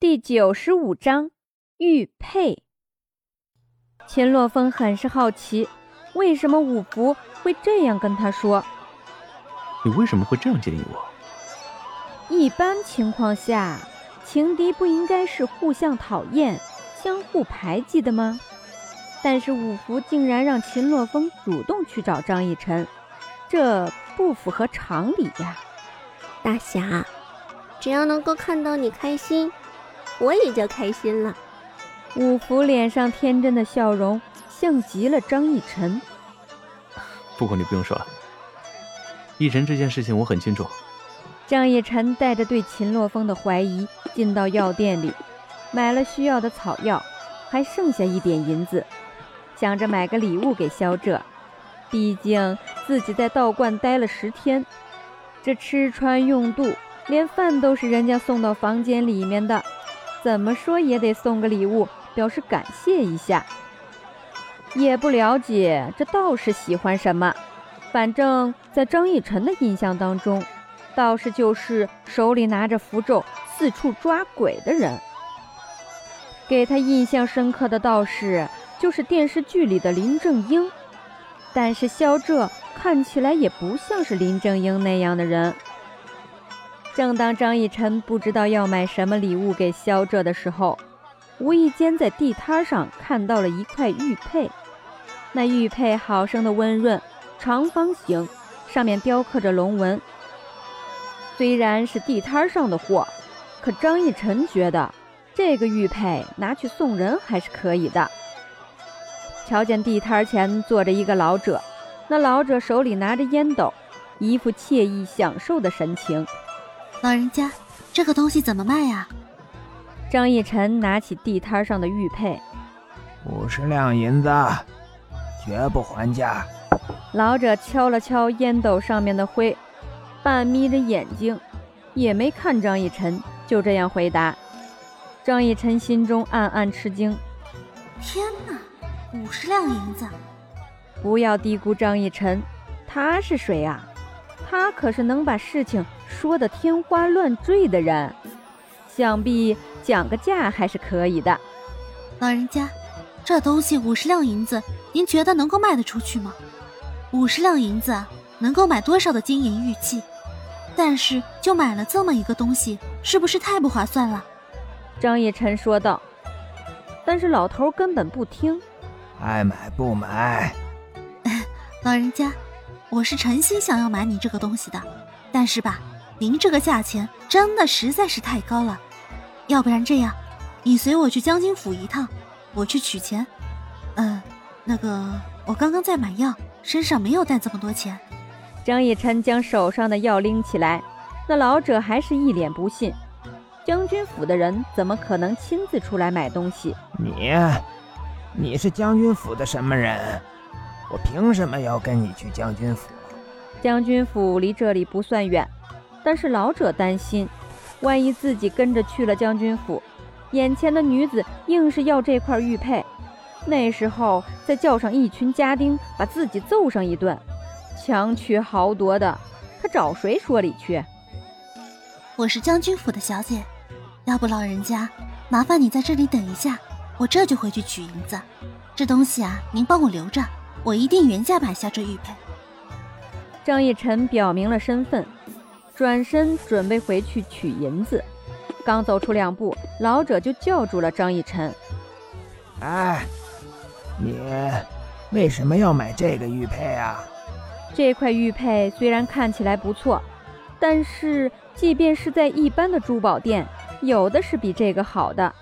第九十五章玉佩。秦洛风很是好奇，为什么五福会这样跟他说？你为什么会这样建议我？一般情况下，情敌不应该是互相讨厌、相互排挤的吗？但是五福竟然让秦洛风主动去找张逸晨，这不符合常理呀！大侠，只要能够看到你开心。我也就开心了。五福脸上天真的笑容，像极了张逸晨。不过你不用说了，逸晨这件事情我很清楚。张逸晨带着对秦洛风的怀疑，进到药店里，买了需要的草药，还剩下一点银子，想着买个礼物给萧哲。毕竟自己在道观待了十天，这吃穿用度，连饭都是人家送到房间里面的。怎么说也得送个礼物，表示感谢一下。也不了解这道士喜欢什么，反正在张逸晨的印象当中，道士就是手里拿着符咒四处抓鬼的人。给他印象深刻的道士就是电视剧里的林正英，但是肖哲看起来也不像是林正英那样的人。正当张逸晨不知道要买什么礼物给萧哲的时候，无意间在地摊上看到了一块玉佩。那玉佩好生的温润，长方形，上面雕刻着龙纹。虽然是地摊上的货，可张逸晨觉得这个玉佩拿去送人还是可以的。瞧见地摊前坐着一个老者，那老者手里拿着烟斗，一副惬意享受的神情。老人家，这个东西怎么卖呀？张逸晨拿起地摊上的玉佩，五十两银子，绝不还价。老者敲了敲烟斗上面的灰，半眯着眼睛，也没看张逸晨，就这样回答。张逸晨心中暗暗吃惊：天哪，五十两银子！不要低估张逸晨，他是谁啊？他可是能把事情说得天花乱坠的人，想必讲个价还是可以的。老人家，这东西五十两银子，您觉得能够卖得出去吗？五十两银子能够买多少的金银玉器？但是就买了这么一个东西，是不是太不划算了？张逸晨说道。但是老头根本不听，爱买不买。老人家。我是诚心想要买你这个东西的，但是吧，您这个价钱真的实在是太高了。要不然这样，你随我去将军府一趟，我去取钱。嗯，那个我刚刚在买药，身上没有带这么多钱。张逸琛将手上的药拎起来，那老者还是一脸不信。将军府的人怎么可能亲自出来买东西？你，你是将军府的什么人？我凭什么要跟你去将军府？将军府离这里不算远，但是老者担心，万一自己跟着去了将军府，眼前的女子硬是要这块玉佩，那时候再叫上一群家丁把自己揍上一顿，强取豪夺的，他找谁说理去？我是将军府的小姐，要不老人家麻烦你在这里等一下，我这就回去取银子。这东西啊，您帮我留着。我一定原价买下这玉佩。张逸晨表明了身份，转身准备回去取银子。刚走出两步，老者就叫住了张逸晨：“哎，你为什么要买这个玉佩啊？这块玉佩虽然看起来不错，但是即便是在一般的珠宝店，有的是比这个好的。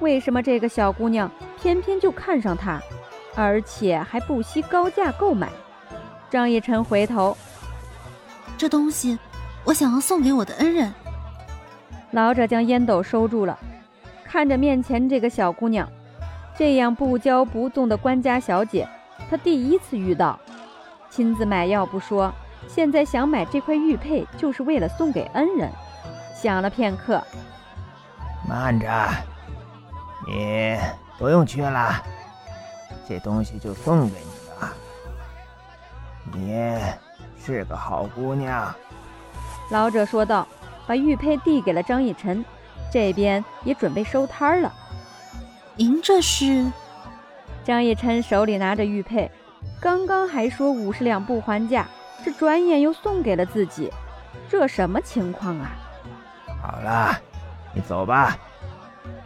为什么这个小姑娘偏偏就看上它？”而且还不惜高价购买。张逸晨回头，这东西我想要送给我的恩人。老者将烟斗收住了，看着面前这个小姑娘，这样不骄不纵的官家小姐，他第一次遇到。亲自买药不说，现在想买这块玉佩，就是为了送给恩人。想了片刻，慢着，你不用去了。这东西就送给你了，你是个好姑娘。”老者说道，把玉佩递给了张逸晨，这边也准备收摊儿了。您这是？张逸晨手里拿着玉佩，刚刚还说五十两不还价，这转眼又送给了自己，这什么情况啊？好了，你走吧，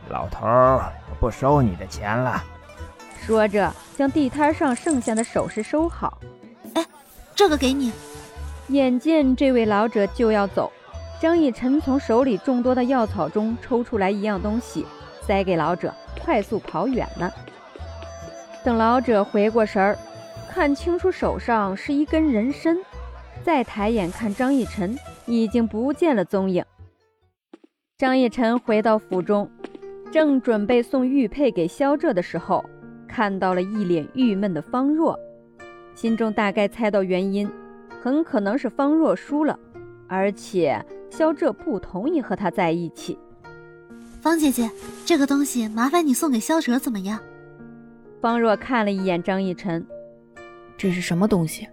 老头儿不收你的钱了。说着，将地摊上剩下的首饰收好。哎，这个给你。眼见这位老者就要走，张逸晨从手里众多的药草中抽出来一样东西，塞给老者，快速跑远了。等老者回过神儿，看清楚手上是一根人参，再抬眼看张逸晨，已经不见了踪影。张逸晨回到府中，正准备送玉佩给萧浙的时候，看到了一脸郁闷的方若，心中大概猜到原因。很可能是方若输了，而且萧浙不同意和他在一起。方姐姐，这个东西麻烦你送给萧哲怎么样？方若看了一眼张逸晨，这是什么东西？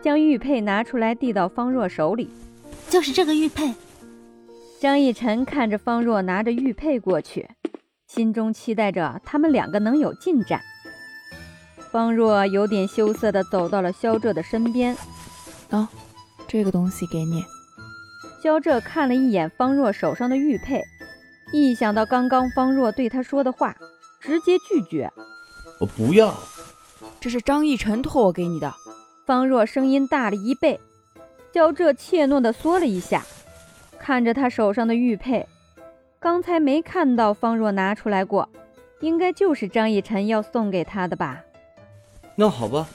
将玉佩拿出来递到方若手里，就是这个玉佩。张逸晨看着方若拿着玉佩过去，心中期待着他们两个能有进展。方若有点羞涩地走到了萧浙的身边，啊，这个东西给你。萧浙看了一眼方若手上的玉佩，一想到刚刚方若对他说的话，直接拒绝：“我不要，这是张逸晨托我给你的。”方若声音大了一倍，萧浙怯懦地缩了一下，看着他手上的玉佩，刚才没看到方若拿出来过，应该就是张逸晨要送给他的吧。那好吧，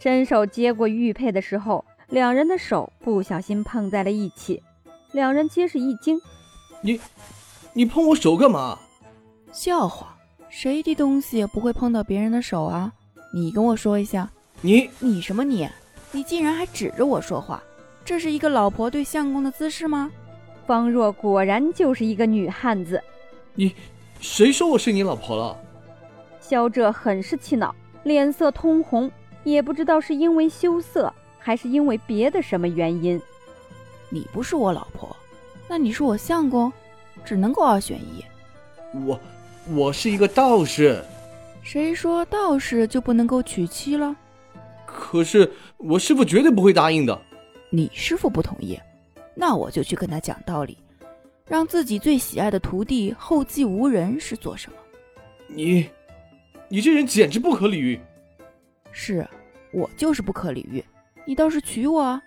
伸手接过玉佩的时候，两人的手不小心碰在了一起，两人皆是一惊。你，你碰我手干嘛？笑话，谁的东西不会碰到别人的手啊？你跟我说一下。你，你什么你？你竟然还指着我说话，这是一个老婆对相公的姿势吗？方若果然就是一个女汉子。你，谁说我是你老婆了？萧哲很是气恼。脸色通红，也不知道是因为羞涩，还是因为别的什么原因。你不是我老婆，那你是我相公，只能够二选一。我，我是一个道士。谁说道士就不能够娶妻了？可是我师傅绝对不会答应的。你师傅不同意，那我就去跟他讲道理，让自己最喜爱的徒弟后继无人是做什么？你。你这人简直不可理喻！是，我就是不可理喻。你倒是娶我啊！